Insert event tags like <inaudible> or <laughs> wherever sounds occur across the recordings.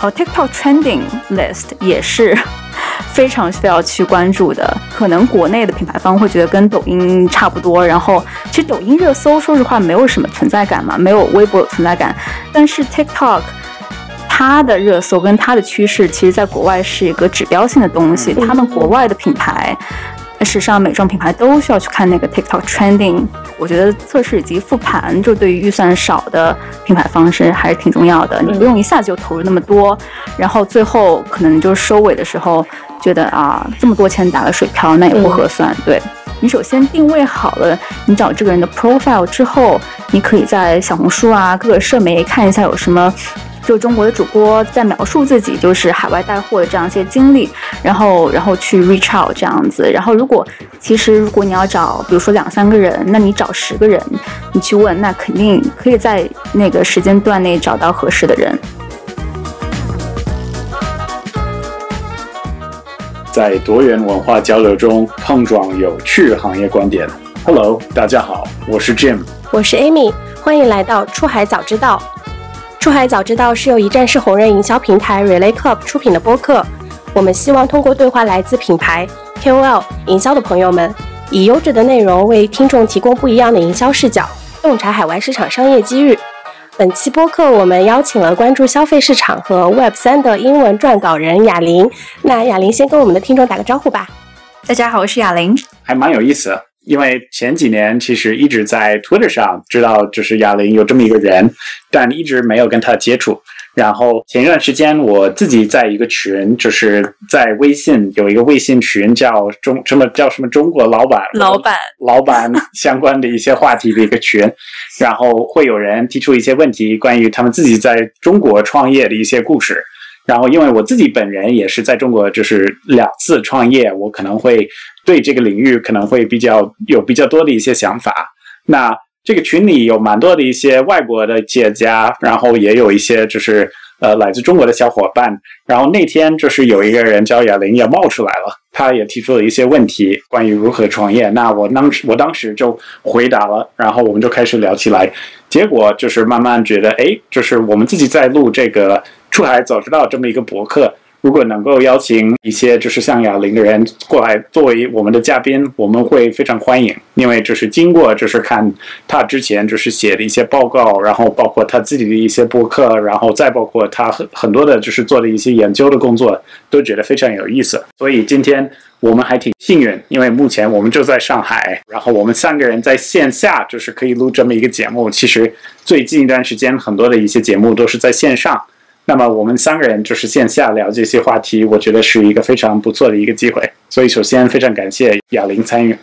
哦，TikTok trending list 也是 <laughs> 非常需要去关注的。可能国内的品牌方会觉得跟抖音差不多，然后其实抖音热搜说实话没有什么存在感嘛，没有微博有存在感。但是 TikTok 它的热搜跟它的趋势，其实在国外是一个指标性的东西。他们国外的品牌。时尚美妆品牌都需要去看那个 TikTok trending，我觉得测试以及复盘，就对于预算少的品牌方式还是挺重要的。你不用一下子就投入那么多，然后最后可能就收尾的时候觉得啊，这么多钱打了水漂，那也不合算。对你首先定位好了，你找这个人的 profile 之后，你可以在小红书啊各个社媒看一下有什么。就中国的主播在描述自己就是海外带货的这样一些经历，然后然后去 reach out 这样子，然后如果其实如果你要找，比如说两三个人，那你找十个人，你去问，那肯定可以在那个时间段内找到合适的人。在多元文化交流中碰撞有趣行业观点。Hello，大家好，我是 Jim，我是 Amy，欢迎来到出海早知道。出海早知道是由一站式红人营销平台 Relay Club 出品的播客。我们希望通过对话来自品牌、KOL、营销的朋友们，以优质的内容为听众提供不一样的营销视角，洞察海外市场商业机遇。本期播客我们邀请了关注消费市场和 Web 三的英文撰稿人雅玲。那雅玲先跟我们的听众打个招呼吧。大家好，我是雅玲。还蛮有意思。因为前几年其实一直在 Twitter 上知道就是哑铃有这么一个人，但一直没有跟他接触。然后前一段时间我自己在一个群，就是在微信有一个微信群叫中什么叫什么中国老板老板老板相关的一些话题的一个群，然后会有人提出一些问题，关于他们自己在中国创业的一些故事。然后因为我自己本人也是在中国就是两次创业，我可能会。对这个领域可能会比较有比较多的一些想法。那这个群里有蛮多的一些外国的企业家，然后也有一些就是呃来自中国的小伙伴。然后那天就是有一个人叫雅玲也冒出来了，他也提出了一些问题，关于如何创业。那我当时我当时就回答了，然后我们就开始聊起来。结果就是慢慢觉得，哎，就是我们自己在录这个出海早知道这么一个博客。如果能够邀请一些就是像哑铃的人过来作为我们的嘉宾，我们会非常欢迎。因为就是经过就是看他之前就是写的一些报告，然后包括他自己的一些博客，然后再包括他很很多的就是做的一些研究的工作，都觉得非常有意思。所以今天我们还挺幸运，因为目前我们就在上海，然后我们三个人在线下就是可以录这么一个节目。其实最近一段时间很多的一些节目都是在线上。那么我们三个人就是线下聊这些话题，我觉得是一个非常不错的一个机会。所以首先非常感谢雅玲参与，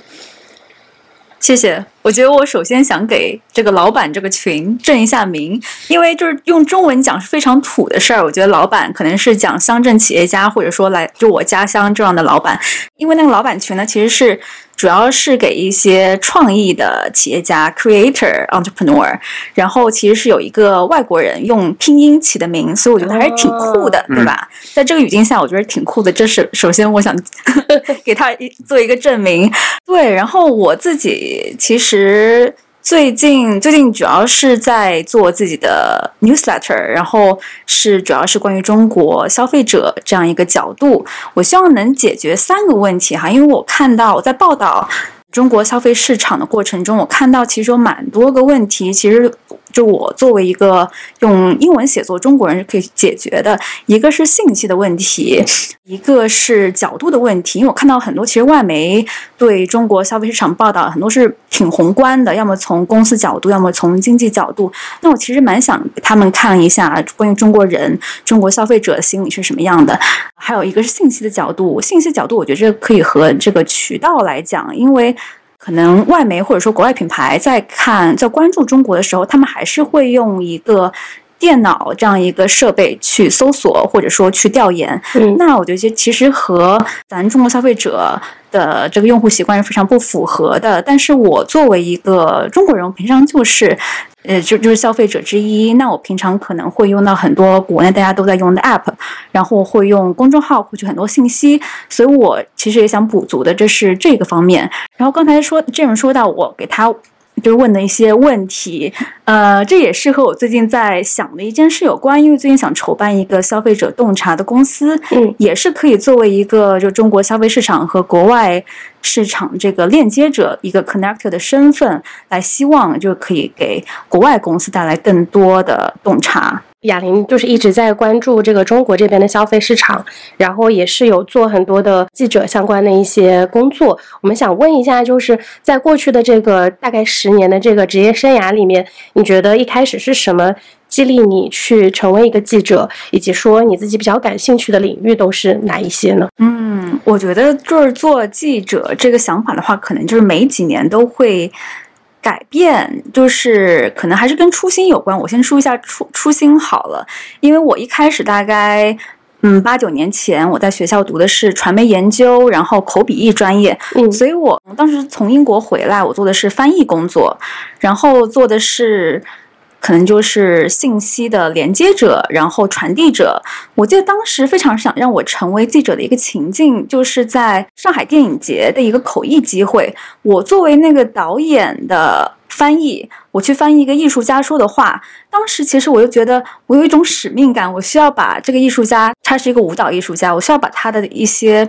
谢谢。我觉得我首先想给这个老板这个群正一下名，因为就是用中文讲是非常土的事儿。我觉得老板可能是讲乡镇企业家，或者说来就我家乡这样的老板。因为那个老板群呢，其实是主要是给一些创意的企业家 （creator entrepreneur），然后其实是有一个外国人用拼音起的名，所以我觉得还是挺酷的，对吧？在这个语境下，我觉得挺酷的。这是首先我想 <laughs> 给他做一个证明。对，然后我自己其实。其实最近最近主要是在做自己的 newsletter，然后是主要是关于中国消费者这样一个角度，我希望能解决三个问题哈，因为我看到我在报道中国消费市场的过程中，我看到其实有蛮多个问题，其实。就我作为一个用英文写作中国人是可以解决的，一个是信息的问题，一个是角度的问题。因为我看到很多其实外媒对中国消费市场报道很多是挺宏观的，要么从公司角度，要么从经济角度。那我其实蛮想给他们看一下关于中国人、中国消费者心理是什么样的。还有一个是信息的角度，信息角度我觉得这可以和这个渠道来讲，因为。可能外媒或者说国外品牌在看在关注中国的时候，他们还是会用一个电脑这样一个设备去搜索或者说去调研。那我觉得其实和咱中国消费者。的这个用户习惯是非常不符合的，但是我作为一个中国人，我平常就是呃，就就是消费者之一。那我平常可能会用到很多国内大家都在用的 App，然后会用公众号获取很多信息，所以我其实也想补足的，这是这个方面。然后刚才说这种说到我给他。就是问的一些问题，呃，这也是和我最近在想的一件事有关，因为最近想筹办一个消费者洞察的公司，嗯，也是可以作为一个就中国消费市场和国外市场这个链接者一个 connector 的身份，来希望就可以给国外公司带来更多的洞察。哑铃就是一直在关注这个中国这边的消费市场，然后也是有做很多的记者相关的一些工作。我们想问一下，就是在过去的这个大概十年的这个职业生涯里面，你觉得一开始是什么激励你去成为一个记者，以及说你自己比较感兴趣的领域都是哪一些呢？嗯，我觉得就是做记者这个想法的话，可能就是每几年都会。改变就是可能还是跟初心有关。我先说一下初初心好了，因为我一开始大概嗯八九年前我在学校读的是传媒研究，然后口笔译专业，嗯，所以我当时从英国回来，我做的是翻译工作，然后做的是。可能就是信息的连接者，然后传递者。我记得当时非常想让我成为记者的一个情境，就是在上海电影节的一个口译机会。我作为那个导演的翻译，我去翻译一个艺术家说的话。当时其实我就觉得我有一种使命感，我需要把这个艺术家，他是一个舞蹈艺术家，我需要把他的一些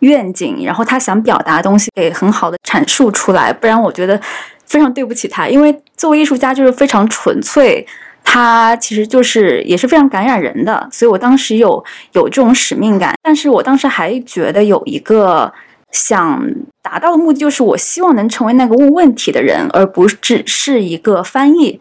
愿景，然后他想表达的东西给很好的阐述出来，不然我觉得。非常对不起他，因为作为艺术家就是非常纯粹，他其实就是也是非常感染人的，所以我当时有有这种使命感。但是我当时还觉得有一个想达到的目的，就是我希望能成为那个问问题的人，而不只是一个翻译。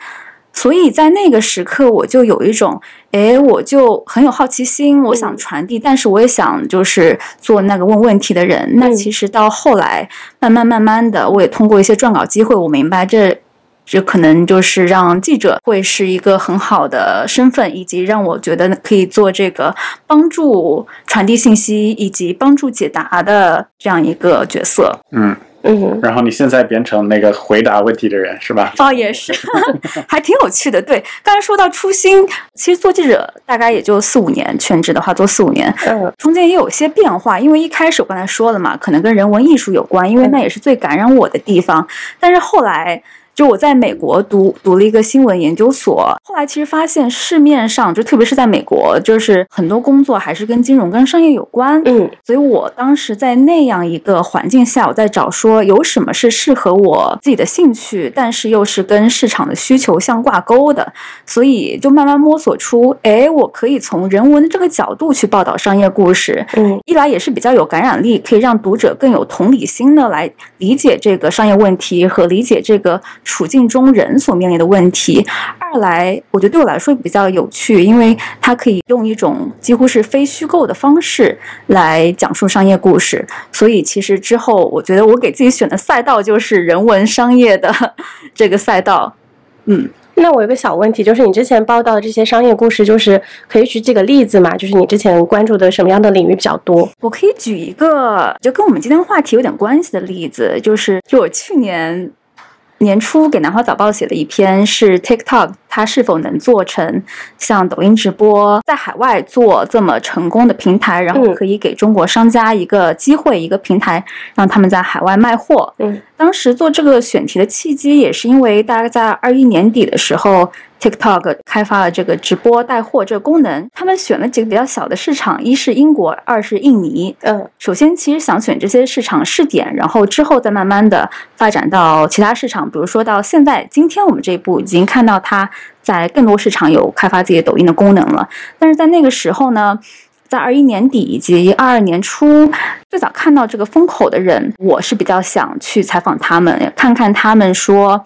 所以在那个时刻，我就有一种，哎，我就很有好奇心，我想传递，但是我也想就是做那个问问题的人。那其实到后来，慢慢慢慢的，我也通过一些撰稿机会，我明白这这可能就是让记者会是一个很好的身份，以及让我觉得可以做这个帮助传递信息以及帮助解答的这样一个角色。嗯。嗯，然后你现在变成那个回答问题的人是吧？哦，也是，<laughs> 还挺有趣的。对，刚才说到初心，其实做记者大概也就四五年，全职的话做四五年，嗯，中间也有些变化。因为一开始我刚才说了嘛，可能跟人文艺术有关，因为那也是最感染我的地方。但是后来。就我在美国读读了一个新闻研究所，后来其实发现市面上就特别是在美国，就是很多工作还是跟金融、跟商业有关。嗯，所以我当时在那样一个环境下，我在找说有什么是适合我自己的兴趣，但是又是跟市场的需求相挂钩的，所以就慢慢摸索出，哎，我可以从人文的这个角度去报道商业故事。嗯，一来也是比较有感染力，可以让读者更有同理心的来理解这个商业问题和理解这个。处境中人所面临的问题。二来，我觉得对我来说比较有趣，因为它可以用一种几乎是非虚构的方式来讲述商业故事。所以，其实之后我觉得我给自己选的赛道就是人文商业的这个赛道。嗯，那我有个小问题，就是你之前报道的这些商业故事，就是可以举几个例子嘛？就是你之前关注的什么样的领域比较多？我可以举一个就跟我们今天话题有点关系的例子，就是就我去年。年初给南华早报写的一篇是 TikTok，它是否能做成像抖音直播，在海外做这么成功的平台，然后可以给中国商家一个机会，一个平台，让他们在海外卖货。嗯，当时做这个选题的契机也是因为大概在二一年底的时候。TikTok 开发了这个直播带货这个功能，他们选了几个比较小的市场，一是英国，二是印尼。嗯，首先其实想选这些市场试点，然后之后再慢慢的发展到其他市场，比如说到现在今天我们这一步已经看到它在更多市场有开发自己的抖音的功能了。但是在那个时候呢，在二一年底以及二二年初，最早看到这个风口的人，我是比较想去采访他们，看看他们说。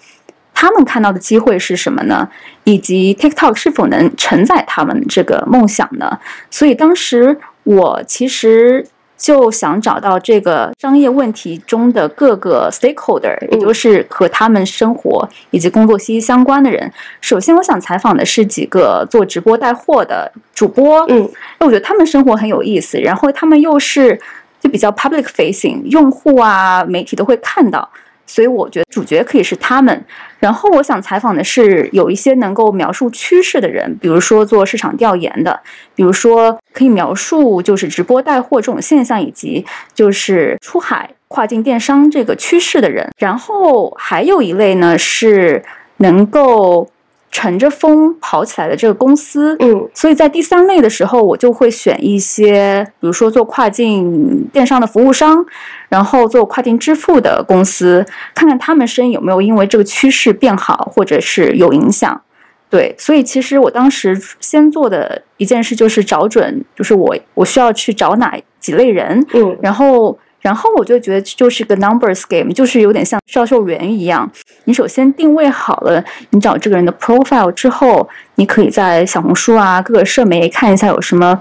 他们看到的机会是什么呢？以及 TikTok 是否能承载他们这个梦想呢？所以当时我其实就想找到这个商业问题中的各个 stakeholder，也就是和他们生活以及工作息息相关的人。首先，我想采访的是几个做直播带货的主播，嗯，我觉得他们生活很有意思，然后他们又是就比较 public facing，用户啊、媒体都会看到。所以我觉得主角可以是他们。然后我想采访的是有一些能够描述趋势的人，比如说做市场调研的，比如说可以描述就是直播带货这种现象，以及就是出海跨境电商这个趋势的人。然后还有一类呢是能够。乘着风跑起来的这个公司，嗯，所以在第三类的时候，我就会选一些，比如说做跨境电商的服务商，然后做跨境支付的公司，看看他们生意有没有因为这个趋势变好，或者是有影响。对，所以其实我当时先做的一件事就是找准，就是我我需要去找哪几类人，嗯，然后。然后我就觉得就是个 numbers game，就是有点像销售员一样。你首先定位好了，你找这个人的 profile 之后，你可以在小红书啊各个社媒看一下有什么，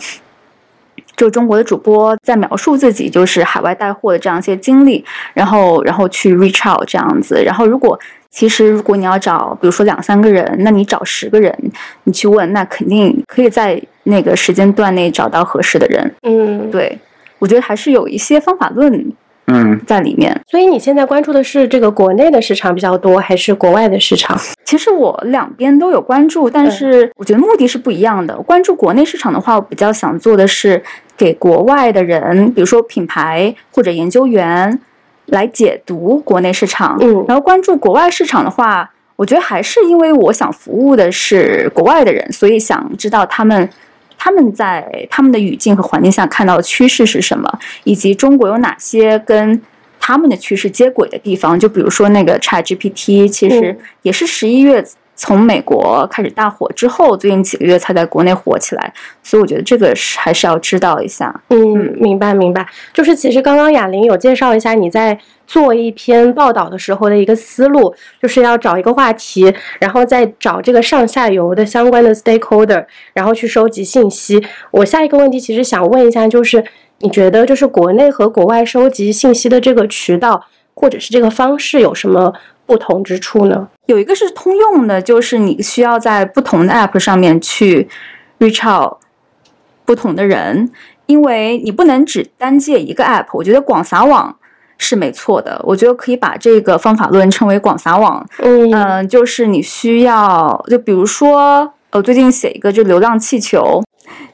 就中国的主播在描述自己就是海外带货的这样一些经历，然后然后去 reach out 这样子。然后如果其实如果你要找，比如说两三个人，那你找十个人，你去问，那肯定可以在那个时间段内找到合适的人。嗯，对。我觉得还是有一些方法论，嗯，在里面。所以你现在关注的是这个国内的市场比较多，还是国外的市场？其实我两边都有关注，但是我觉得目的是不一样的。关注国内市场的话，我比较想做的是给国外的人，比如说品牌或者研究员来解读国内市场。嗯，然后关注国外市场的话，我觉得还是因为我想服务的是国外的人，所以想知道他们。他们在他们的语境和环境下看到的趋势是什么，以及中国有哪些跟他们的趋势接轨的地方？就比如说那个 ChatGPT，其实也是十一月从美国开始大火之后，最近几个月才在国内火起来，所以我觉得这个是还是要知道一下。嗯，明白明白。就是其实刚刚雅玲有介绍一下你在。做一篇报道的时候的一个思路，就是要找一个话题，然后再找这个上下游的相关的 stakeholder，然后去收集信息。我下一个问题其实想问一下，就是你觉得就是国内和国外收集信息的这个渠道或者是这个方式有什么不同之处呢？有一个是通用的，就是你需要在不同的 app 上面去 reach out 不同的人，因为你不能只单借一个 app。我觉得广撒网。是没错的，我觉得可以把这个方法论称为广撒网。嗯，就是你需要，就比如说，我最近写一个就流浪气球，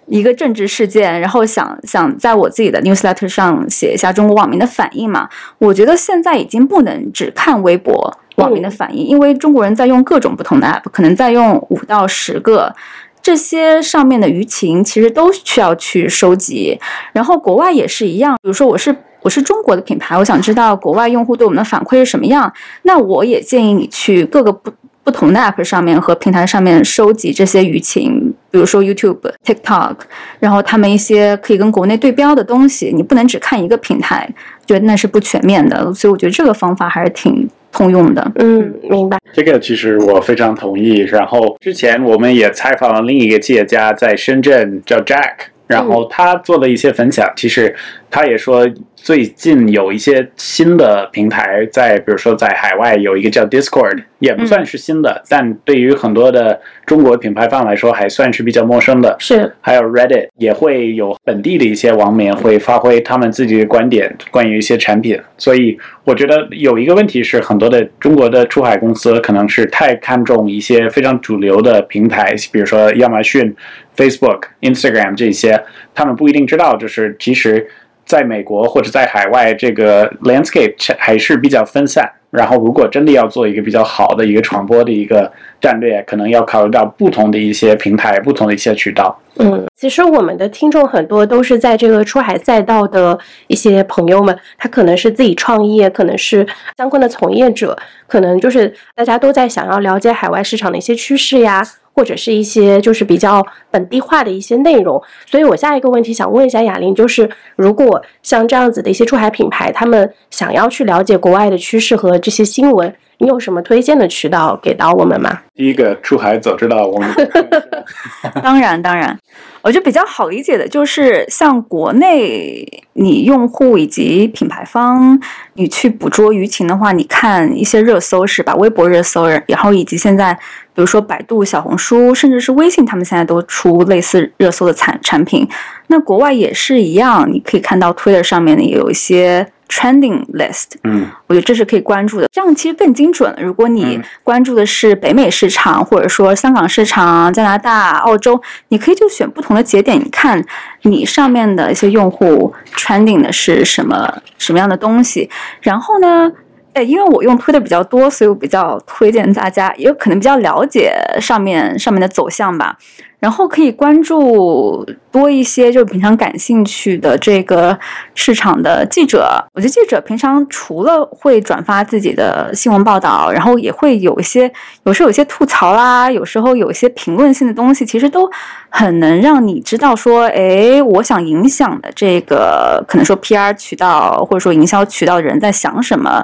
一个政治事件，然后想想在我自己的 newsletter 上写一下中国网民的反应嘛。我觉得现在已经不能只看微博网民的反应，因为中国人在用各种不同的 app，可能在用五到十个，这些上面的舆情其实都需要去收集。然后国外也是一样，比如说我是。我是中国的品牌，我想知道国外用户对我们的反馈是什么样。那我也建议你去各个不不同的 app 上面和平台上面收集这些舆情，比如说 YouTube、TikTok，然后他们一些可以跟国内对标的东西。你不能只看一个平台，觉得那是不全面的。所以我觉得这个方法还是挺通用的。嗯，明白。这个其实我非常同意。然后之前我们也采访了另一个企业家，在深圳叫 Jack，然后他做了一些分享。其实他也说。最近有一些新的平台在，比如说在海外有一个叫 Discord，也不算是新的，但对于很多的中国品牌方来说还算是比较陌生的。是，还有 Reddit 也会有本地的一些网民会发挥他们自己的观点，关于一些产品。所以我觉得有一个问题是，很多的中国的出海公司可能是太看重一些非常主流的平台，比如说亚马逊、Facebook、Instagram 这些，他们不一定知道，就是其实。在美国或者在海外，这个 landscape 还是比较分散。然后，如果真的要做一个比较好的一个传播的一个战略，可能要考虑到不同的一些平台、不同的一些渠道。嗯，其实我们的听众很多都是在这个出海赛道的一些朋友们，他可能是自己创业，可能是相关的从业者，可能就是大家都在想要了解海外市场的一些趋势呀。或者是一些就是比较本地化的一些内容，所以我下一个问题想问一下雅玲，就是如果像这样子的一些出海品牌，他们想要去了解国外的趋势和这些新闻，你有什么推荐的渠道给到我们吗？第一个出海早知道我们 <laughs> <laughs> 当然当然。我觉得比较好理解的就是，像国内你用户以及品牌方，你去捕捉舆情的话，你看一些热搜是吧？微博热搜，然后以及现在，比如说百度、小红书，甚至是微信，他们现在都出类似热搜的产产品。那国外也是一样，你可以看到 Twitter 上面呢也有一些 trending list，嗯我觉得这是可以关注的，这样其实更精准了。如果你嗯关注的是北美市场，或者说香港市场、加拿大、澳洲，你可以就选不同的节点，你看你上面的一些用户 trending 的是什么什么样的东西，然后呢？哎，因为我用推的比较多，所以我比较推荐大家，也有可能比较了解上面上面的走向吧。然后可以关注多一些，就是平常感兴趣的这个市场的记者。我觉得记者平常除了会转发自己的新闻报道，然后也会有一些，有时候有些吐槽啦，有时候有一些评论性的东西，其实都很能让你知道说，哎，我想影响的这个可能说 PR 渠道或者说营销渠道的人在想什么。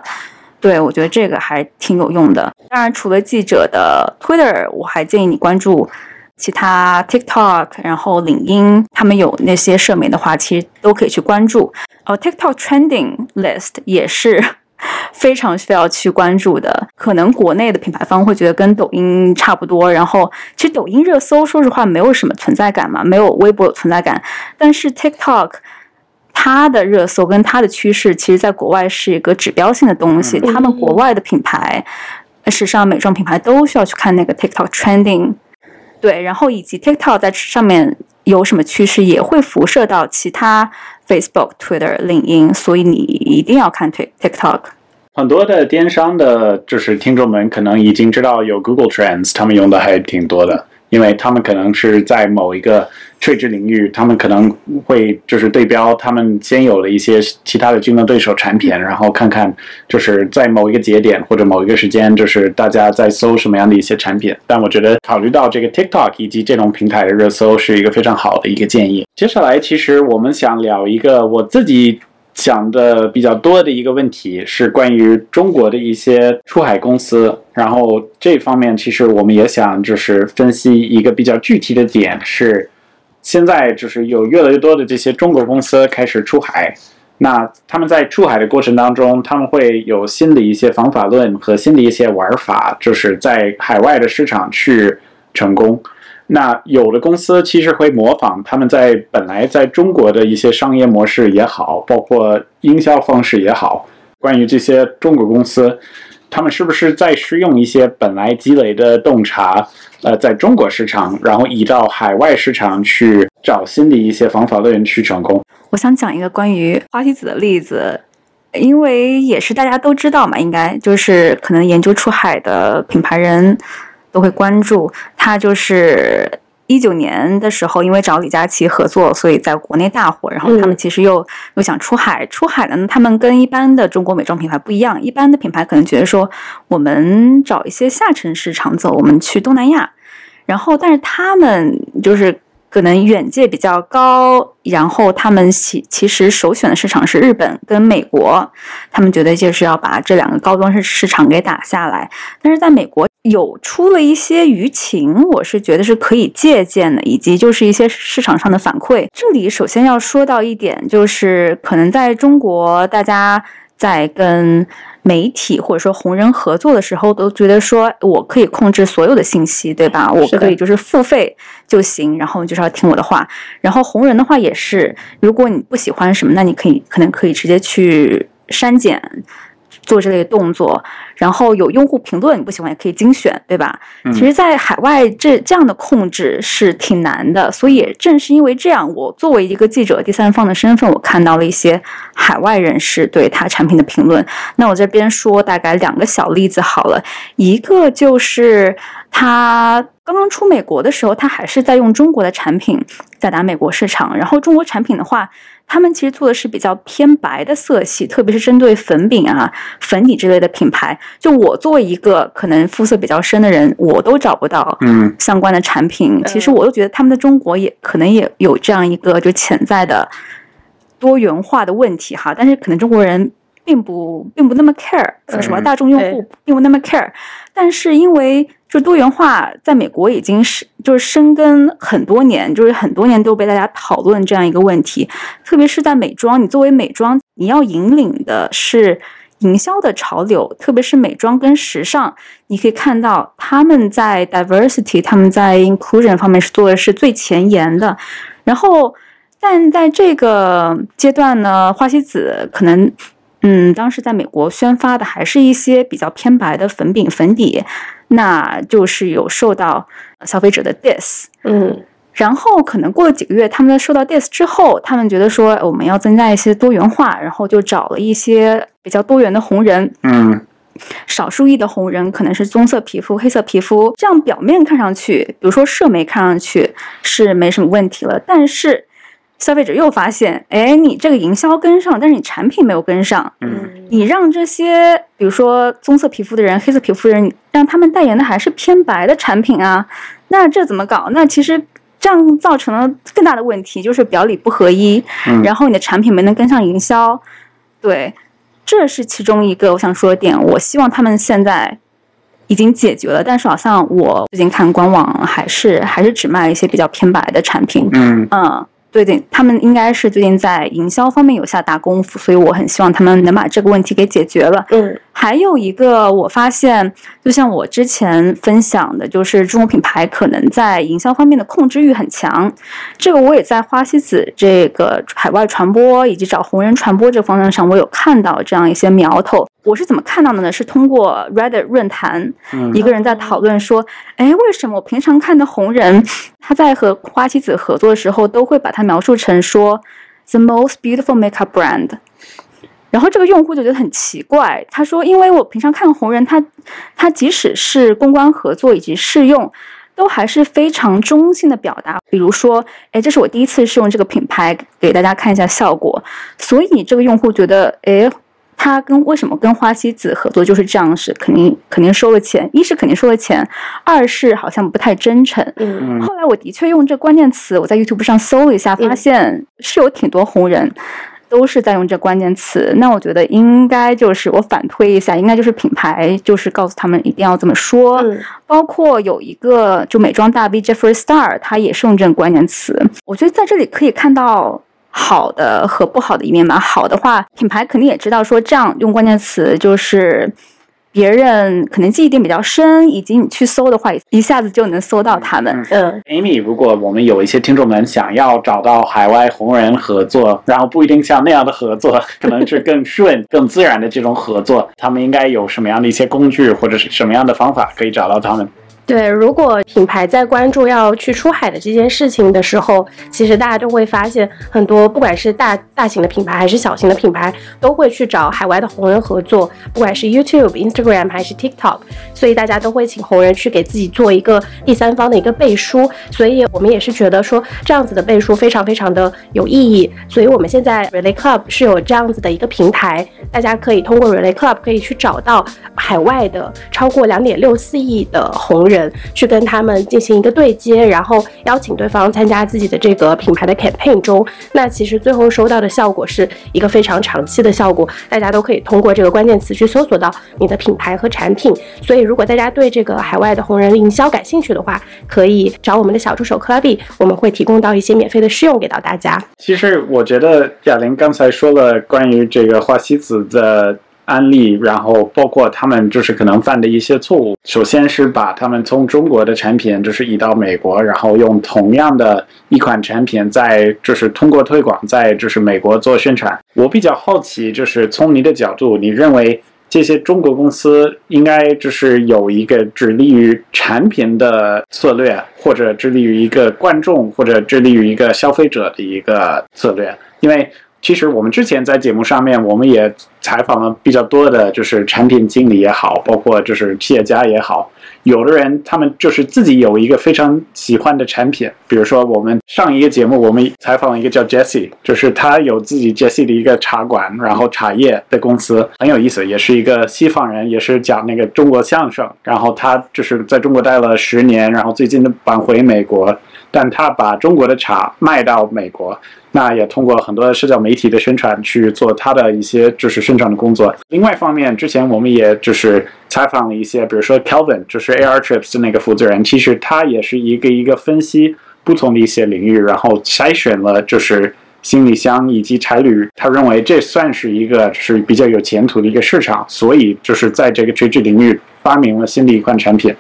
对，我觉得这个还挺有用的。当然，除了记者的 Twitter，我还建议你关注其他 TikTok，然后领英，他们有那些社媒的话，其实都可以去关注。哦，TikTok Trending List 也是 <laughs> 非常需要去关注的。可能国内的品牌方会觉得跟抖音差不多，然后其实抖音热搜说实话没有什么存在感嘛，没有微博有存在感，但是 TikTok。它的热搜跟它的趋势，其实在国外是一个指标性的东西。他们国外的品牌，时尚美妆品牌都需要去看那个 TikTok trending，对，然后以及 TikTok 在上面有什么趋势，也会辐射到其他 Facebook、Twitter、领英，所以你一定要看 TikTok。很多的电商的，就是听众们可能已经知道有 Google Trends，他们用的还挺多的，因为他们可能是在某一个垂直领域，他们可能会就是对标他们先有了一些其他的竞争对手产品，然后看看就是在某一个节点或者某一个时间，就是大家在搜什么样的一些产品。但我觉得考虑到这个 TikTok 以及这种平台的热搜是一个非常好的一个建议。接下来，其实我们想聊一个我自己。讲的比较多的一个问题是关于中国的一些出海公司，然后这方面其实我们也想就是分析一个比较具体的点是，现在就是有越来越多的这些中国公司开始出海，那他们在出海的过程当中，他们会有新的一些方法论和新的一些玩法，就是在海外的市场去成功。那有的公司其实会模仿他们在本来在中国的一些商业模式也好，包括营销方式也好。关于这些中国公司，他们是不是在使用一些本来积累的洞察，呃，在中国市场，然后移到海外市场去找新的一些方法论去成功？我想讲一个关于花西子的例子，因为也是大家都知道嘛，应该就是可能研究出海的品牌人。都会关注他，就是一九年的时候，因为找李佳琦合作，所以在国内大火。然后他们其实又、又想出海，出海呢，他们跟一般的中国美妆品牌不一样。一般的品牌可能觉得说，我们找一些下沉市场走，我们去东南亚。然后，但是他们就是可能远界比较高，然后他们其其实首选的市场是日本跟美国，他们觉得就是要把这两个高端市市场给打下来。但是在美国。有出了一些舆情，我是觉得是可以借鉴的，以及就是一些市场上的反馈。这里首先要说到一点，就是可能在中国，大家在跟媒体或者说红人合作的时候，都觉得说我可以控制所有的信息，对吧？我可以就是付费就行，然后就是要听我的话。然后红人的话也是，如果你不喜欢什么，那你可以可能可以直接去删减。做这类动作，然后有用户评论，你不喜欢也可以精选，对吧？嗯、其实，在海外这这样的控制是挺难的，所以正是因为这样，我作为一个记者第三方的身份，我看到了一些海外人士对他产品的评论。那我这边说大概两个小例子好了，一个就是他刚刚出美国的时候，他还是在用中国的产品在打美国市场，然后中国产品的话。他们其实做的是比较偏白的色系，特别是针对粉饼啊、粉底之类的品牌。就我作为一个可能肤色比较深的人，我都找不到嗯相关的产品。其实我都觉得他们在中国也可能也有这样一个就潜在的多元化的问题哈，但是可能中国人并不并不那么 care，说实话，大众用户并不那么 care。但是因为就多元化在美国已经是就是深根很多年，就是很多年都被大家讨论这样一个问题。特别是在美妆，你作为美妆，你要引领的是营销的潮流，特别是美妆跟时尚，你可以看到他们在 diversity、他们在 inclusion 方面是做的是最前沿的。然后，但在这个阶段呢，花西子可能嗯，当时在美国宣发的还是一些比较偏白的粉饼粉底，那就是有受到消费者的 diss。嗯然后可能过了几个月，他们在受到 diss 之后，他们觉得说呃我们要增加一些多元化，然后就找了一些比较多元的红人，嗯少数裔的红人可能是棕色皮肤、黑色皮肤，这样表面看上去，比如说社媒看上去是没什么问题了，但是消费者又发现，哎，你这个营销跟上，但是你产品没有跟上，嗯你让这些比如说棕色皮肤的人、黑色皮肤的人，让他们代言的还是偏白的产品啊，那这怎么搞？那其实。这样造成了更大的问题，就是表里不合一，嗯然后你的产品没能跟上营销，对，这是其中一个我想说的点。我希望他们现在已经解决了，但是好像我最近看官网还是还是只卖一些比较偏白的产品。嗯嗯，最近，他们应该是最近在营销方面有下大功夫，所以我很希望他们能把这个问题给解决了。嗯还有一个，我发现，就像我之前分享的，就是中国品牌可能在营销方面的控制欲很强。这个我也在花西子这个海外传播以及找红人传播这个方向上，我有看到这样一些苗头。我是怎么看到的呢？是通过 Reddit 论坛，嗯一个人在讨论说，哎，为什么我平常看的红人，他在和花西子合作的时候，都会把它描述成说 the most beautiful makeup brand。然后这个用户就觉得很奇怪，他说：“因为我平常看红人，他他即使是公关合作以及试用，都还是非常中性的表达。比如说，哎，这是我第一次试用这个品牌，给大家看一下效果。所以这个用户觉得，哎，他跟为什么跟花西子合作就是这样是肯定肯定收了钱，一是肯定收了钱，二是好像不太真诚。嗯嗯后来我的确用这关键词，我在 YouTube 上搜了一下，发嗯现是有挺多红人都是在用这关键词。那我觉得应该就是我反推一下，应该就是品牌就是告诉他们一定要这么说。嗯包括有一个就美妆大 V Jeffree Star，他也是用这个关键词。我觉得在这里可以看到。好的和不好的一面吧。好的话，品牌肯定也知道说这样用关键词就是别人可能记忆点比较深，以及你去搜的话，一下子就能搜到他们。嗯 Amy，如果我们有一些听众们想要找到海外红人合作，然后不一定像那样的合作，可能是更顺、更自然的这种合作，他们应该有什么样的一些工具或者是什么样的方法可以找到他们？对，如果品牌在关注要去出海的这件事情的时候，其实大家都会发现，很多不管是大大型的品牌还是小型的品牌，都会去找海外的红人合作，不管是 YouTube、Instagram 还是 TikTok，所以大家都会请红人去给自己做一个第三方的一个背书。所以我们也是觉得说，这样子的背书非常非常的有意义。所以我们现在 Relay Club 是有这样子的一个平台，大家可以通过 Relay Club 可以去找到海外的超过两点六四亿的红人。去跟他们进行一个对接，然后邀请对方参加自己的这个品牌的 campaign 中。那其实最后收到的效果是一个非常长期的效果，大家都可以通过这个关键词去搜索到你的品牌和产品。所以，如果大家对这个海外的红人营销感兴趣的话，可以找我们的小助手克拉比，我们会提供到一些免费的试用给到大家。其实我觉得贾玲刚才说了关于这个花西子的案例，然后包括他们就是可能犯的一些错误。首先是把他们从中国的产品就是移到美国，然后用同样的一款产品在就是通过推广在就是美国做宣传。我比较好奇，就是从你的角度，你认为？这些中国公司应该就是有一个致力于产品的策略，或者致力于一个观众，或者致力于一个消费者的一个策略。因为其实我们之前在节目上面，我们也采访了比较多的，就是产品经理也好，包括就是企业家也好。有的人他们就是自己有一个非常喜欢的产品，比如说我们上一个节目，我们采访了一个叫 Jesse，就是他有自己 Jesse 的一个茶馆，然后茶叶的公司很有意思，也是一个西方人，也是讲那个中国相声，然后他就是在中国待了十年，然后最近搬回美国，但他把中国的茶卖到美国。那也通过很多社交媒体的宣传去做他的一些就是宣传的工作。另外一方面，之前我们也就是采访了一些，比如说 Kelvin，就是 AR Trips 的那个负责人，其实他也是一个一个分析不同的一些领域，然后筛选了就是行李箱以及差旅，他认为这算是一个就是比较有前途的一个市场，所以就是在这个垂直领域发明了新的一款产品。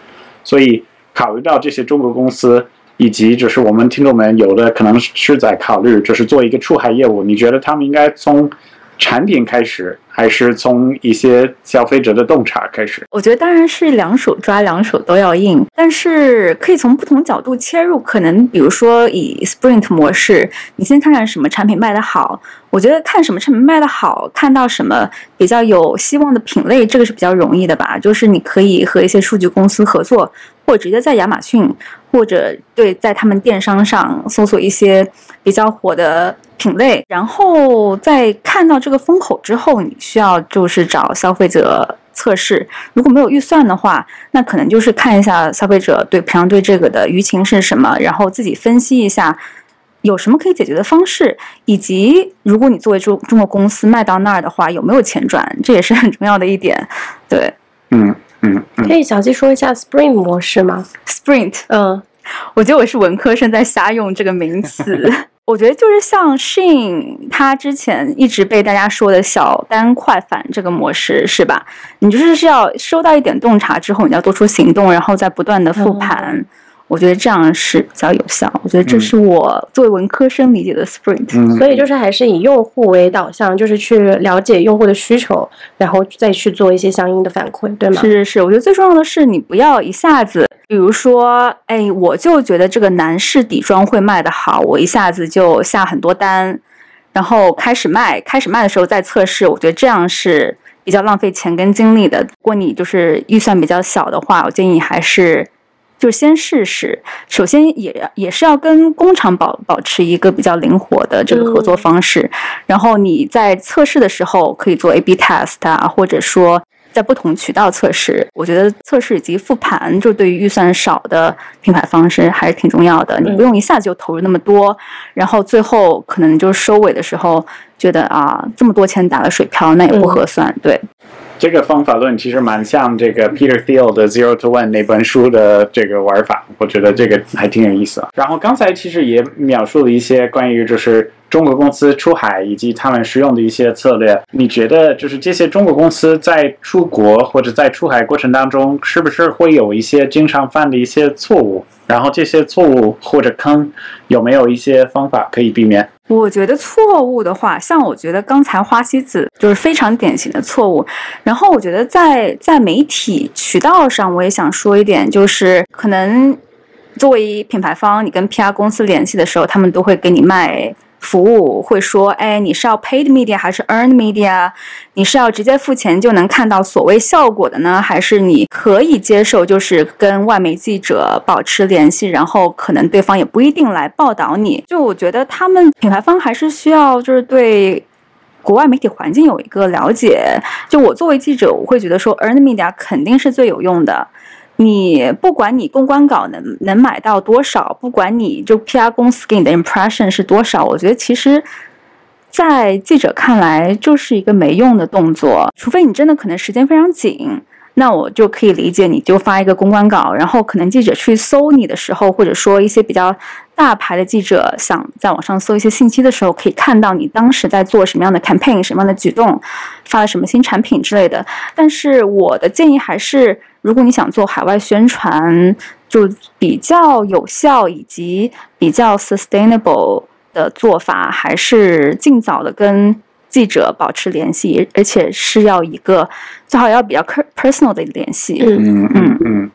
所以考虑到这些中国公司。以及就是我们听众们有的可能是在考虑，就是做一个出海业务，你觉得他们应该从产品开始，还是从一些消费者的洞察开始？我觉得当然是两手抓，两手都要硬，但是可以从不同角度切入。可能比如说以 Sprint 模式，你先看看什么产品卖得好。我觉得看什么产品卖得好，看到什么比较有希望的品类，这个是比较容易的吧？就是你可以和一些数据公司合作，或者直接在亚马逊或者对在他们电商上搜索一些比较火的。品类，然后在看到这个风口之后，你需要就是找消费者测试。如果没有预算的话，那可能就是看一下消费者对平常对这个的舆情是什么，然后自己分析一下有什么可以解决的方式，以及如果你作为中中国公司卖到那儿的话，有没有钱赚，这也是很重要的一点。对，嗯嗯，可以详细说一下 Sprint 模式吗？Sprint，嗯，我觉得我是文科生在瞎用这个名词。<laughs> 我觉得就是像 Shein，他之前一直被大家说的小单快反这个模式，是吧？你就是是要收到一点洞察之后，你要做出行动，然后再不断的复盘。我觉得这样是比较有效。我觉得这是我作为文科生理解的 Sprint。所以就是还是以用户为导向，就是去了解用户的需求，然后再去做一些相应的反馈，对吗？是是是，我觉得最重要的是你不要一下子。比如说，哎，我就觉得这个男士底妆会卖得好，我一下子就下很多单，然后开始卖。开始卖的时候再测试，我觉得这样是比较浪费钱跟精力的。如果你就是预算比较小的话，我建议还是就先试试。首先也也是要跟工厂保保持一个比较灵活的这个合作方式。然后你在测试的时候可以做 A/B test 啊，或者说。在不同渠道测试，我觉得测试以及复盘，就对于预算少的品牌方式还是挺重要的。你不用一下子就投入那么多，然后最后可能就是收尾的时候觉得啊，这么多钱打了水漂，那也不合算。对，这个方法论其实蛮像这个 Peter Thiel 的 Zero to One 那本书的这个玩法，我觉得这个还挺有意思。然后刚才其实也描述了一些关于就是。中国公司出海以及他们使用的一些策略，你觉得就是这些中国公司在出国或者在出海过程当中，是不是会有一些经常犯的一些错误？然后这些错误或者坑有没有一些方法可以避免？我觉得错误的话，像我觉得刚才花西子就是非常典型的错误。然后我觉得在在媒体渠道上，我也想说一点，就是可能作为品牌方，你跟 PR 公司联系的时候，他们都会给你卖。服务会说，哎，你是要 paid media 还是 earned media？你是要直接付钱就能看到所谓效果的呢，还是你可以接受就是跟外媒记者保持联系，然后可能对方也不一定来报道你？就我觉得他们品牌方还是需要就是对国外媒体环境有一个了解。就我作为记者，我会觉得说 earned media 肯定是最有用的。你不管你公关稿能能买到多少，不管你就 PR 公司给你的 impression 是多少，我觉得其实，在记者看来就是一个没用的动作，除非你真的可能时间非常紧，那我就可以理解你就发一个公关稿，然后可能记者去搜你的时候，或者说一些比较大牌的记者想在网上搜一些信息的时候，可以看到你当时在做什么样的 <laughs> campaign，什么样的举动，发了什么新产品之类的。但是我的建议还是。如果你想做海外宣传，就比较有效以及比较 sustainable 的做法，还是尽早的跟记者保持联系，而且是要一个最好要比较 personal 的联系。嗯嗯嗯。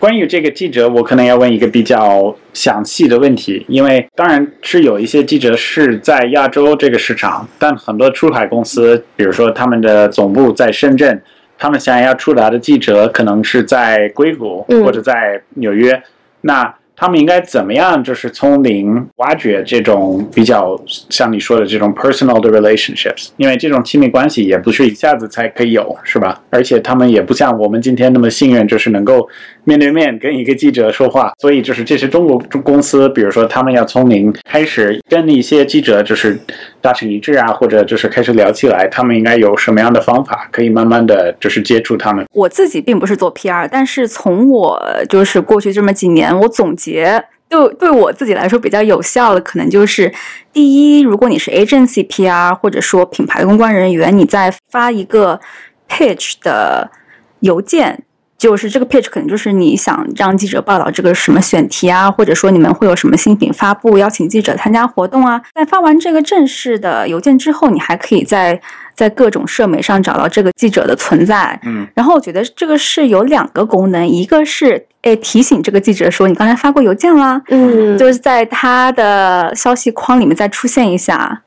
关于这个记者，我可能要问一个比较详细的问题，因为当然是有一些记者是在亚洲这个市场，但很多出海公司，比如说他们的总部在深圳。他们想要出来的记者可能是在硅谷或者在纽约，那。他们应该怎么样？就是从零挖掘这种比较像你说的这种 personal 的 relationships，因为这种亲密关系也不是一下子才可以有，是吧？而且他们也不像我们今天那么幸运，就是能够面对面跟一个记者说话。所以就是这些中国公司，比如说他们要从零开始跟一些记者就是达成一致啊，或者就是开始聊起来，他们应该有什么样的方法可以慢慢的就是接触他们？我自己并不是做 PR，但是从我就是过去这么几年，我总结。就对对我自己来说比较有效的，可能就是第一，如果你是 agency PR 或者说品牌公关人员，你在发一个 pitch 的邮件，就是这个 pitch 可能就是你想让记者报道这个什么选题啊，或者说你们会有什么新品发布，邀请记者参加活动啊。在发完这个正式的邮件之后，你还可以在在各种社媒上找到这个记者的存在。嗯，然后我觉得这个是有两个功能，一个是诶提醒这个记者说你刚才发过邮件啦，嗯，就是在他的消息框里面再出现一下。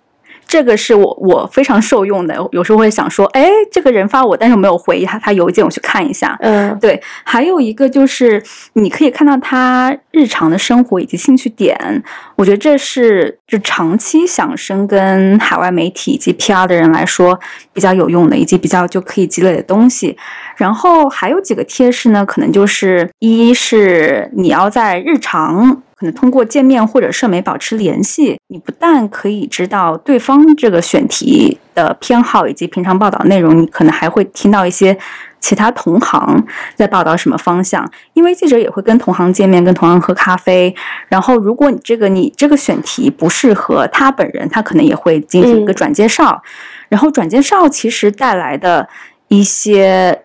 这个是我我非常受用的，有时候会想说，哎，这个人发我，但是我没有回他他邮件，我去看一下。嗯对，还有一个就是你可以看到他日常的生活以及兴趣点，我觉得这是就长期想深耕海外媒体以及 PR 的人来说比较有用的，以及比较就可以积累的东西。然后还有几个贴士呢，可能就是一是你要在日常。可能通过见面或者社媒保持联系，你不但可以知道对方这个选题的偏好以及平常报道内容，你可能还会听到一些其他同行在报道什么方向。因为记者也会跟同行见面，跟同行喝咖啡。然后，如果你这个你这个选题不适合他本人，他可能也会进行一个转介绍。然后，转介绍其实带来的一些。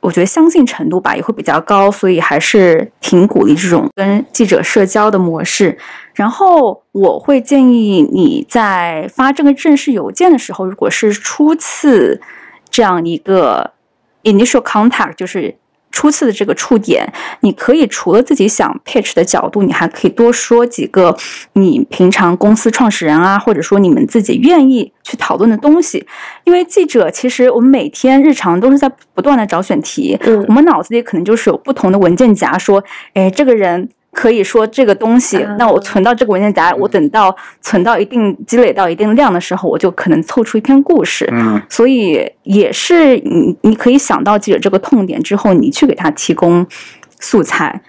我觉得相信程度吧也会比较高，所以还是挺鼓励这种跟记者社交的模式。然后我会建议你在发这个正式邮件的时候，如果是初次这样一个 initial contact，就是初次的这个触点，你可以除了自己想 pitch 的角度，你还可以多说几个你平常公司创始人啊，或者说你们自己愿意去讨论的东西。因为记者其实我们每天日常都是在不断的找选题，嗯我们脑子里可能就是有不同的文件夹，说，哎，这个人。可以说这个东西，那我存到这个文件夹，我等到存到一定积累到一定量的时候，我就可能凑出一篇故事。嗯所以也是你你可以想到记者这个痛点之后，你去给他提供素材。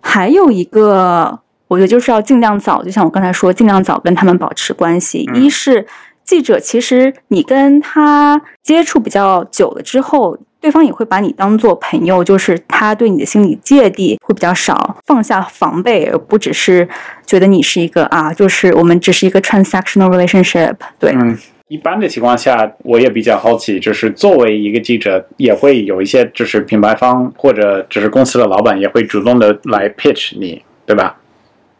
还有一个，我觉得就是要尽量早，就像我刚才说，尽量早跟他们保持关系。嗯一是记者，其实你跟他接触比较久了之后。对方也会把你当做朋友，就是他对你的心理芥蒂会比较少，放下防备，而不只是觉得你是一个啊，就是我们只是一个 transactional relationship。对，嗯。一般的情况下，我也比较好奇，就是作为一个记者，也会有一些就是品牌方或者只是公司的老板也会主动的来 pitch 你，对吧？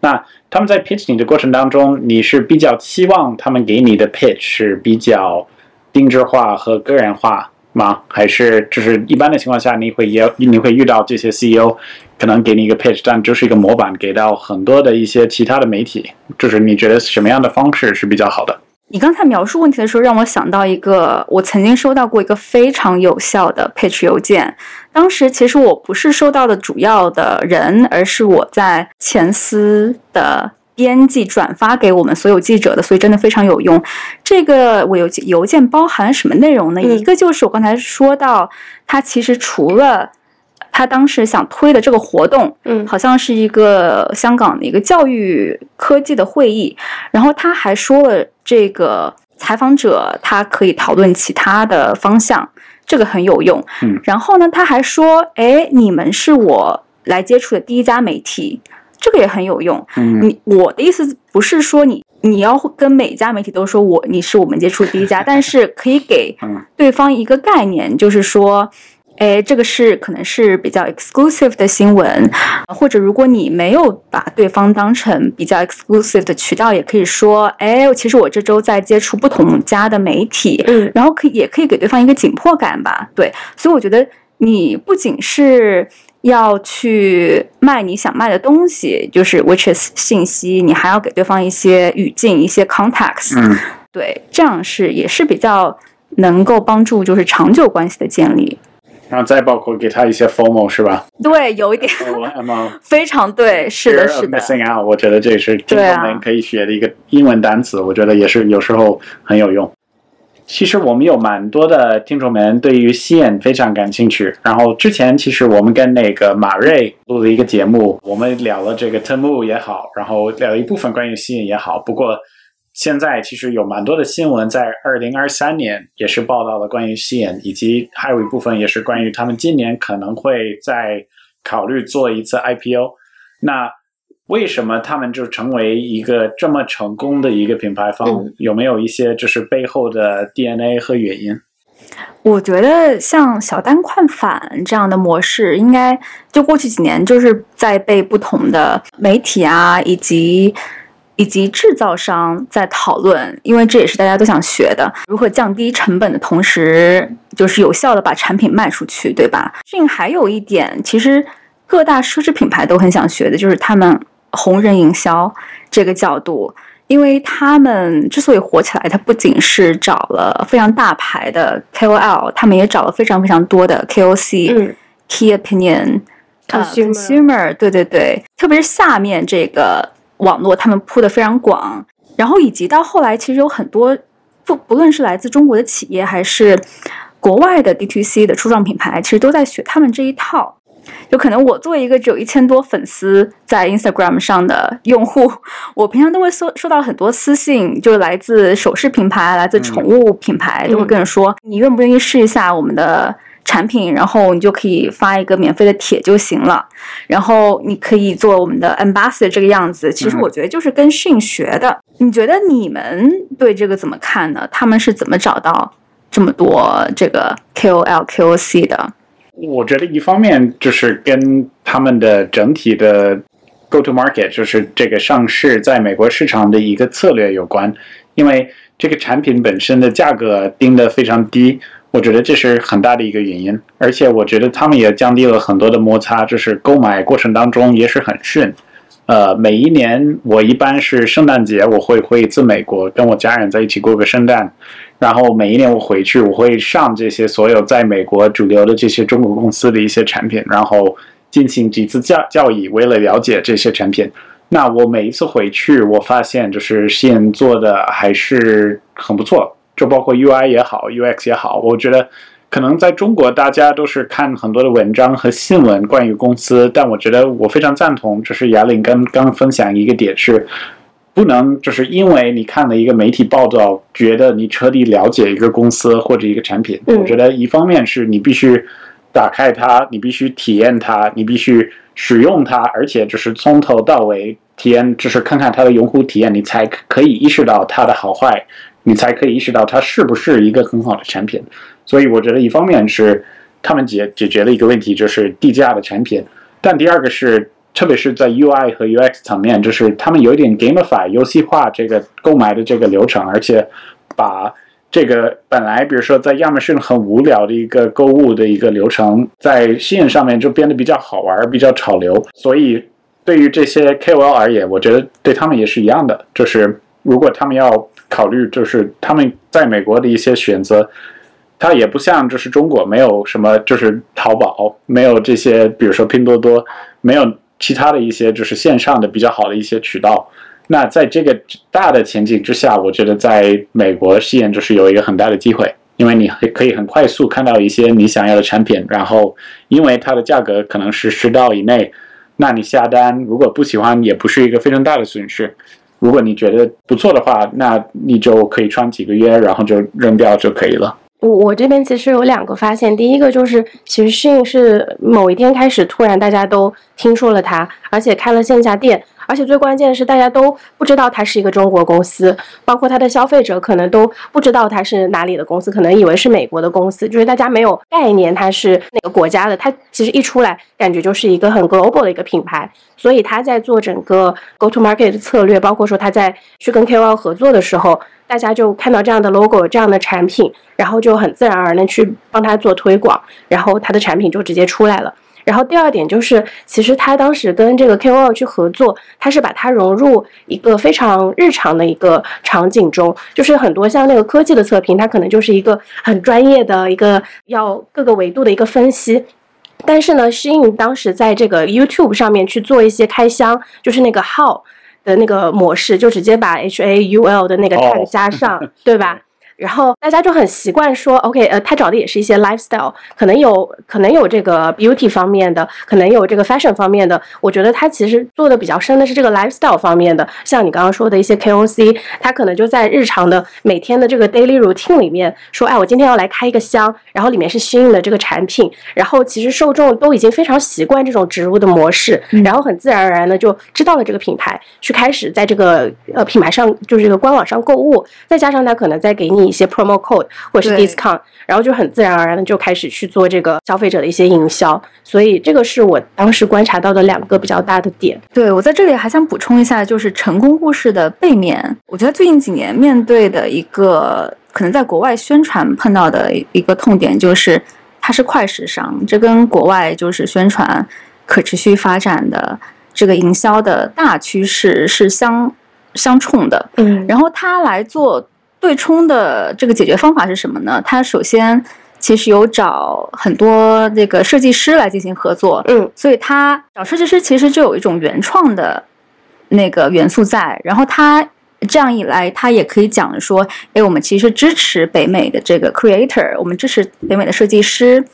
那他们在 pitch 你的过程当中，你是比较期望他们给你的 pitch 是比较定制化和个人化吗？还是就是一般的情况下，你会也你会遇到这些 CEO 可能给你一个 pitch，但就是一个模板给到很多的一些其他的媒体，就是你觉得什么样的方式是比较好的？你刚才描述问题的时候，让我想到一个，我曾经收到过一个非常有效的 pitch 邮件。当时其实我不是收到的主要的人，而是我在前司的编辑转发给我们所有记者的，所以真的非常有用。这个我邮邮件包含什么内容呢？嗯一个就是我刚才说到，他其实除了他当时想推的这个活动，嗯好像是一个香港的一个教育科技的会议，然后他还说了这个采访者他可以讨论其他的方向，这个很有用。嗯，然后呢，他还说，哎，你们是我来接触的第一家媒体，这个也很有用。嗯你我的意思不是说你你要跟每家媒体都说我你是我们接触第一家，<laughs> 但是可以给嗯对方一个概念，就是说。哎，这个是可能是比较 exclusive 的新闻，或者如果你没有把对方当成比较 exclusive 的渠道，也可以说，哎，其实我这周在接触不同家的媒体，嗯然后可以也可以给对方一个紧迫感吧，对，所以我觉得你不仅是要去卖你想卖的东西，就是 which is 信息，你还要给对方一些语境、一些 context，、嗯对，这样是也是比较能够帮助就是长久关系的建立。然后再包括给他一些 formal 是吧对，有一点？FOMO <laughs> 非常对，是的是的，missing out，我觉得这是这对啊方面可以学的一个英文单词，我觉得也是有时候很有用。其实我们有蛮多的听众们对于吸引非常感兴趣。然后之前其实我们跟那个马瑞录了一个节目，我们聊了这个 Temu 也好，然后聊了一部分关于吸引也好。不过现在其实有蛮多的新闻在二零二三年也是报道了关于吸引，以及还有一部分也是关于他们今年可能会在考虑做一次 IPO。那为什么他们就成为一个这么成功的一个品牌方？嗯有没有一些就是背后的 DNA 和原因？我觉得像小单快反这样的模式，应该就过去几年就是在被不同的媒体啊，以及以及制造商在讨论，因为这也是大家都想学的，如何降低成本的同时，就是有效的把产品卖出去，对吧？另还有一点，其实各大奢侈品牌都很想学的，就是他们红人营销这个角度。因为他们之所以火起来，他不仅是找了非常大牌的 KOL，他们也找了非常非常多的 KOC、嗯、Key Opinion Consumer，对对对，特别是下面这个网络，他们铺的非常广，然后以及到后来，其实有很多不不论是来自中国的企业，还是国外的 DTC 的初创品牌，其实都在学他们这一套。就可能我作为一个只有一千多粉丝在 Instagram 上的用户，我平常都会收收到很多私信，就是来自首饰品牌、来自宠物品牌，都会跟人说你愿不愿意试一下我们的产品，然后你就可以发一个免费的帖就行了，然后你可以做我们的 ambassador 这个样子。其实我觉得就是跟训学的。你觉得你们对这个怎么看呢？他们是怎么找到这么多这个 KOL、KOC 的？我觉得一方面就是跟他们的整体的 go to market，就是这个上市在美国市场的一个策略有关。因为这个产品本身的价格定的非常低，我觉得这是很大的一个原因。而且我觉得他们也降低了很多的摩擦，就是购买过程当中也是很顺。呃，每一年我一般是圣诞节我会回一次美国，跟我家人在一起过个圣诞。然后每一年我回去，我会上这些所有在美国主流的这些中国公司的一些产品，然后进行几次教教育，为了了解这些产品。那我每一次回去，我发现就是现做的还是很不错，就包括 UI 也好，UX 也好。我觉得可能在中国大家都是看很多的文章和新闻关于公司，但我觉得我非常赞同，就是雅玲刚刚分享一个点是。不能就是因为你看了一个媒体报道，觉得你彻底了解一个公司或者一个产品。我觉得一方面是你必须打开它，你必须体验它，你必须使用它，而且就是从头到尾体验，就是看看它的用户体验，你才可以意识到它的好坏，你才可以意识到它是不是一个很好的产品。所以我觉得一方面是他们解解决了一个问题，就是低价的产品，但第二个是。特别是在 UI 和 UX 层面，就是他们有一点 gamify 游戏化这个购买的这个流程，而且把这个本来比如说在亚马逊很无聊的一个购物的一个流程，在吸引上面就变得比较好玩、比较潮流。所以对于这些 KOL 而言，我觉得对他们也是一样的，就是如果他们要考虑，就是他们在美国的一些选择，它也不像就是中国没有什么，就是淘宝没有这些，比如说拼多多没有。其他的一些就是线上的比较好的一些渠道，那在这个大的前景之下，我觉得在美国试验就是有一个很大的机会，因为你可以很快速看到一些你想要的产品，然后因为它的价格可能是十刀以内，那你下单如果不喜欢也不是一个非常大的损失，如果你觉得不错的话，那你就可以穿几个月，然后就扔掉就可以了。我我这边其实有两个发现，第一个就是其实适应是某一天开始突然大家都听说了它，而且开了线下店。而且最关键的是，大家都不知道它是一个中国公司，包括它的消费者可能都不知道它是哪里的公司，可能以为是美国的公司，就是大家没有概念它是哪个国家的。它其实一出来，感觉就是一个很 global 的一个品牌。所以他在做整个 go to market 的策略，包括说他在去跟 KOL 合作的时候，大家就看到这样的 logo、这样的产品，然后就很自然而然去帮他做推广，然后他的产品就直接出来了。然后第二点就是，其实他当时跟这个 KOL 去合作，他是把它融入一个非常日常的一个场景中，就是很多像那个科技的测评，它可能就是一个很专业的一个要各个维度的一个分析。但是呢，，Shin 当时在这个 YouTube 上面去做一些开箱，就是那个 How 的那个模式，就直接把 H A U L 的那个 tag 加上，对吧？<laughs> 然后大家就很习惯说，OK，呃，他找的也是一些 lifestyle，可能有可能有这个 beauty 方面的，可能有这个 fashion 方面的。我觉得他其实做的比较深的是这个 lifestyle 方面的，像你刚刚说的一些 KOC，他可能就在日常的每天的这个 daily routine 里面说，哎，我今天要来开一个箱，然后里面是新的这个产品，然后其实受众都已经非常习惯这种植入的模式，然后很自然而然的就知道了这个品牌，去开始在这个呃品牌上就是这个官网上购物，再加上他可能在给你。你一些 promo code 或者是 discount，然后就很自然而然的就开始去做这个消费者的一些营销，所以这个是我当时观察到的两个比较大的点。对我在这里还想补充一下，就是成功故事的背面。我觉得最近几年面对的一个可能在国外宣传碰到的一个痛点，就是它是快时尚，这跟国外就是宣传可持续发展的这个营销的大趋势是相相冲的。嗯然后它来做对冲的这个解决方法是什么呢？它首先其实有找很多那个设计师来进行合作，嗯所以他找设计师其实就有一种原创的那个元素在，然后他这样一来，他也可以讲说，哎，我们其实支持北美的这个 creator，我们支持北美的设计师，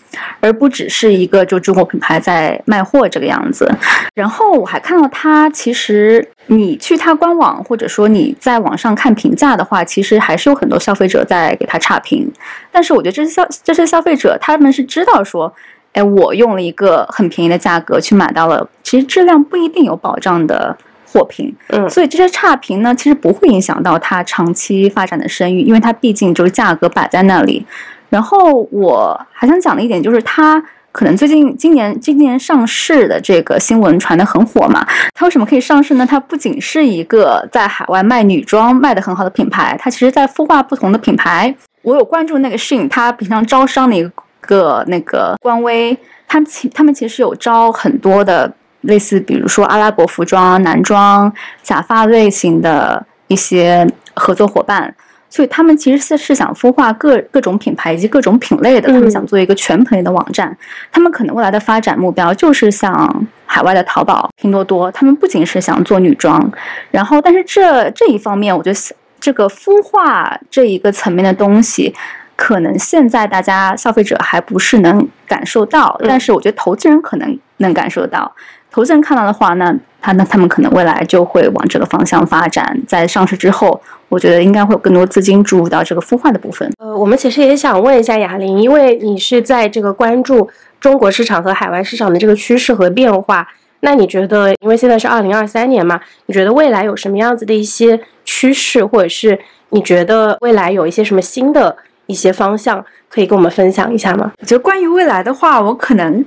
而不只是一个就中国品牌在卖货这个样子。然后我还看到他其实你去他官网，或者说你在网上看评价的话，其实还是有很多消费者在给他差评。但是我觉得这些消这些消费者他们是知道说。哎，我用了一个很便宜的价格去买到了，其实质量不一定有保障的货品，嗯所以这些差评呢，其实不会影响到它长期发展的声誉，因为它毕竟就是价格摆在那里。然后我还想讲的一点就是，它可能最近今年今年上市的这个新闻传的很火嘛，它为什么可以上市呢？它不仅是一个在海外卖女装卖的很好的品牌，它其实在孵化不同的品牌。我有关注那个 Shein，它平常招商的一个。个那个官微，他们其他们其实有招很多的类似，比如说阿拉伯服装、男装、假发类型的一些合作伙伴，所以他们其实是是想孵化各各种品牌以及各种品类的，他们想做一个全品类的网站。他们可能未来的发展目标就是像海外的淘宝、拼多多，他们不仅是想做女装，然后但是这这一方面，我觉得这个孵化这一个层面的东西。可能现在大家消费者还不是能感受到，但是我觉得投资人可能能感受到。投资人看到的话，那他那他们可能未来就会往这个方向发展。在上市之后，我觉得应该会有更多资金注入到这个孵化的部分。呃，我们其实也想问一下雅玲，因为你是在这个关注中国市场和海外市场的这个趋势和变化，那你觉得，因为现在是二零二三年嘛，你觉得未来有什么样子的一些趋势，或者是你觉得未来有一些什么新的？一些方向可以跟我们分享一下吗？我觉得关于未来的话，我可能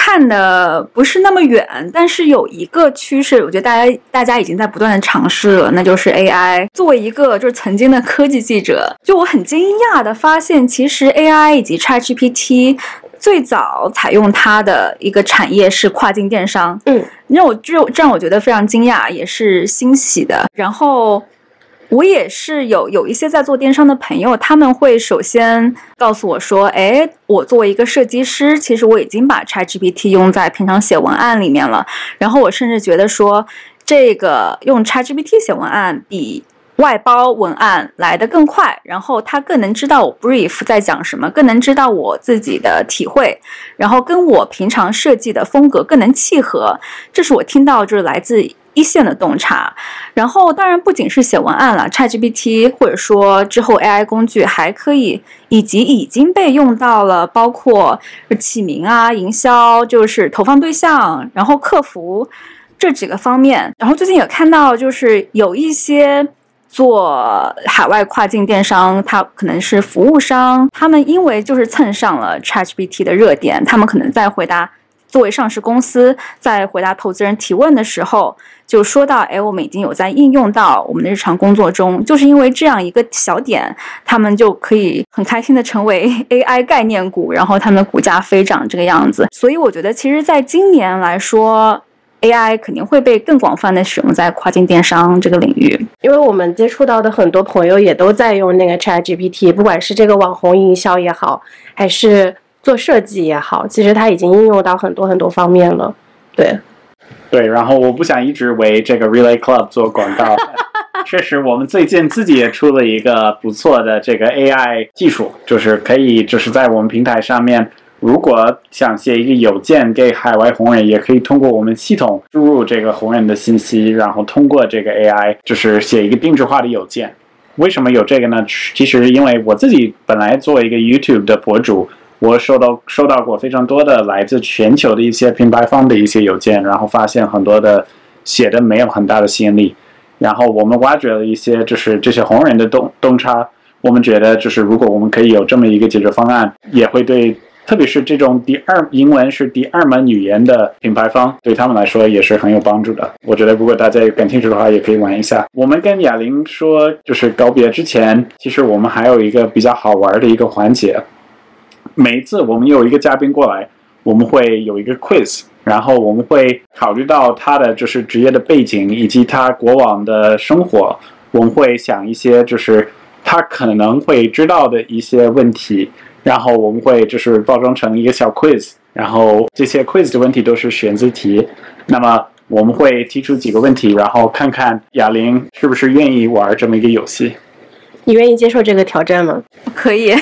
看的不是那么远，但是有一个趋势，我觉得大家大家已经在不断的尝试了，那就是 AI。作为一个就是曾经的科技记者，就我很惊讶的发现，其实 AI 以及 ChatGPT 最早采用它的一个产业是跨境电商，嗯，让我就这让我觉得非常惊讶，也是欣喜的。然后。我也是有有一些在做电商的朋友，他们会首先告诉我说：“哎，我作为一个设计师，其实我已经把 ChatGPT 用在平常写文案里面了。然后我甚至觉得说，这个用 ChatGPT 写文案比外包文案来得更快，然后他更能知道我 brief 在讲什么，更能知道我自己的体会，然后跟我平常设计的风格更能契合。这是我听到就是来自。”一线的洞察，然后当然不仅是写文案了，ChatGPT 或者说之后 AI 工具还可以，以及已经被用到了，包括起名啊、营销，就是投放对象，然后客服这几个方面。然后最近也看到，就是有一些做海外跨境电商，它可能是服务商，他们因为就是蹭上了 ChatGPT 的热点，他们可能在回答。作为上市公司，在回答投资人提问的时候，就说到：“哎，我们已经有在应用到我们的日常工作中。”就是因为这样一个小点，他们就可以很开心的成为 <laughs> AI 概念股，然后他们的股价飞涨这个样子。所以我觉得，其实在今年来说，AI 肯定会被更广泛的使用在跨境电商这个领域。因为我们接触到的很多朋友也都在用那个 ChatGPT，不管是这个网红营销也好，还是。做设计也好，其实它已经应用到很多很多方面了。对，对。然后我不想一直为这个 Relay Club 做广告。<laughs> 确实，我们最近自己也出了一个不错的这个 AI 技术，就是可以就是在我们平台上面，如果想写一个邮件给海外红人，也可以通过我们系统输入这个红人的信息，然后通过这个 AI 就是写一个定制化的邮件。为什么有这个呢？其实因为我自己本来作为一个 YouTube 的博主。我收到收到过非常多的来自全球的一些品牌方的一些邮件，然后发现很多的写的没有很大的吸引力，然后我们挖掘了一些就是这些红人的洞洞察，我们觉得就是如果我们可以有这么一个解决方案，也会对。特别是这种第二英文是第二门语言的品牌方，对他们来说也是很有帮助的。我觉得如果大家感兴趣的话，也可以玩一下。我们跟哑铃说，就是告别之前，其实我们还有一个比较好玩的一个环节。每一次我们有一个嘉宾过来，我们会有一个 quiz，然后我们会考虑到他的就是职业的背景以及他过往的生活，我们会想一些就是他可能会知道的一些问题。然后我们会就是包装成一个小 quiz，然后这些 quiz 的问题都是选择题。那么我们会提出几个问题，然后看看哑铃是不是愿意玩这么一个游戏。你愿意接受这个挑战吗？可以。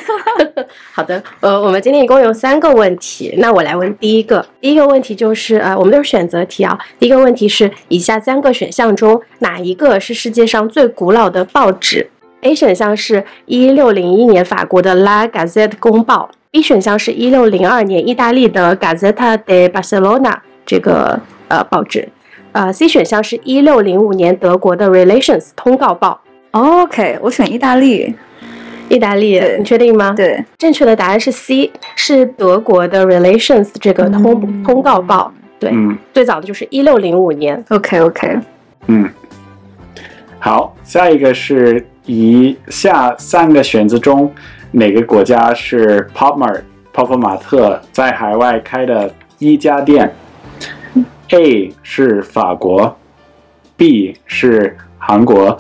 <laughs> 好的，呃，我们今天一共有三个问题，那我来问第一个。第一个问题就是呃，我们都是选择题啊。第一个问题是以下三个选项中哪一个是世界上最古老的报纸？A 选项是一六零一年法国的《La Gazette》公报，B 选项是一六零二年意大利的《Gazzetta de Barcelona》这个呃报纸，呃 C 选项是一六零五年德国的《Relations》通告报。OK，我选意大利。意大利，你确定吗？对，正确的答案是 C，是德国的《Relations》这个通通告报。对，最早的就是一六零五年。OK OK，嗯，好，下一个是。以下三个选择中，哪个国家是 Popmart 泡泡玛特在海外开的一家店？A 是法国，B 是韩国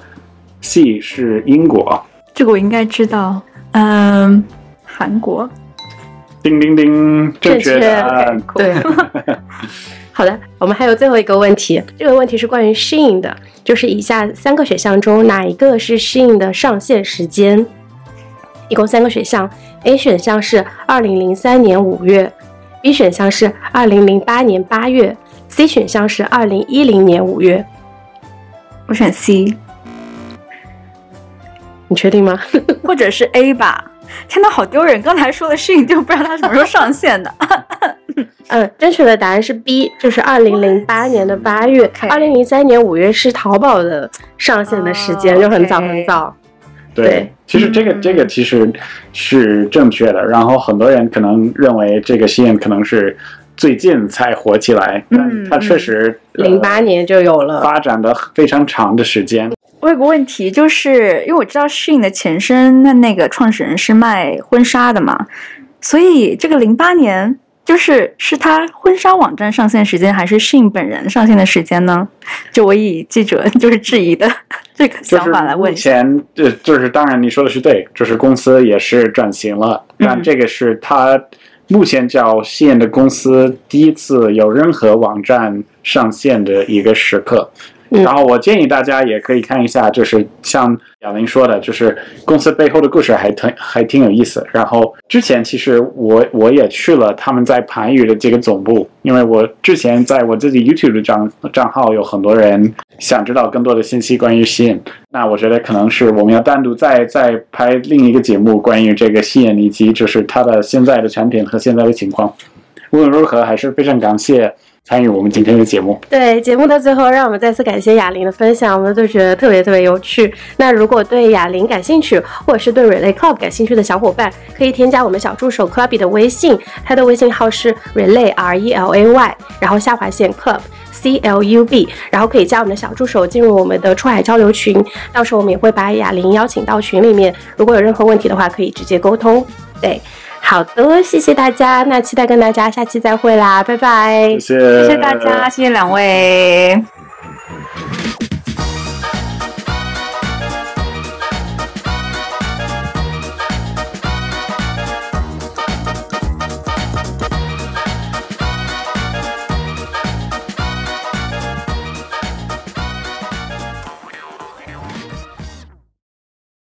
，C 是英国。这个我应该知道。嗯，韩国。叮叮叮，正确答案。对。<laughs> 好的，我们还有最后一个问题，这个问题是关于 Shein 的。就是以下三个选项中哪一个是适应的。上线时间？一共三个选项，A 选项是二零零三年五月，B 选项是二零零八年八月，C 选项是二零一零年五月。我选 C，你确定吗？或者是 A 吧？天呐，好丢人！刚才说的适应就不知道它什么时候上线的。<laughs> 嗯，正确的答案是 B，就是二零零八年的八月，二零零三年五月是淘宝的上线的时间，就很早很早。对，其实这个这个其实是正确的。然后很多人可能认为这个线可能是最近才火起来，但它确实零八年就有了，发展的非常长的时间。我有个问题，就是因为我知道 Shein 的前身，那那个创始人是卖婚纱的嘛，所以这个零八年。就是是他婚纱网站上线时间，还是 Shein 本人上线的时间呢？就我以记者 <laughs> 就是质疑的这个想法来问。目前，呃，就是当然你说的是对，就是公司也是转型了，但这个是他目前叫 Shein 的公司第一次有任何网站上线的一个时刻。然后我建议大家也可以看一下，就是像亚玲说的，就是公司背后的故事还挺还挺有意思。然后之前其实我我也去了他们在盘宇的这个总部，因为我之前在我自己 YouTube 的账账号有很多人想知道更多的信息关于吸引，那我觉得可能是我们要单独再再拍另一个节目关于这个吸引以及就是它的现在的产品和现在的情况。无论如何，还是非常感谢。参与我们今天的节目。对节目的最后，让我们再次感谢哑铃的分享，我们都觉得特别特别有趣。那如果对哑铃感兴趣，或者是对 Relay Club 感兴趣的小伙伴，可以添加我们小助手 Clubby 的微信，他的微信号是 Relay R E L A Y，然后下划线 Club C L U B，然后可以加我们的小助手进入我们的出海交流群，到时候我们也会把哑铃邀请到群里面，如果有任何问题的话，可以直接沟通。对。好的，谢谢大家，那期待跟大家下期再会啦，拜拜！谢谢，谢谢大家，谢谢两位。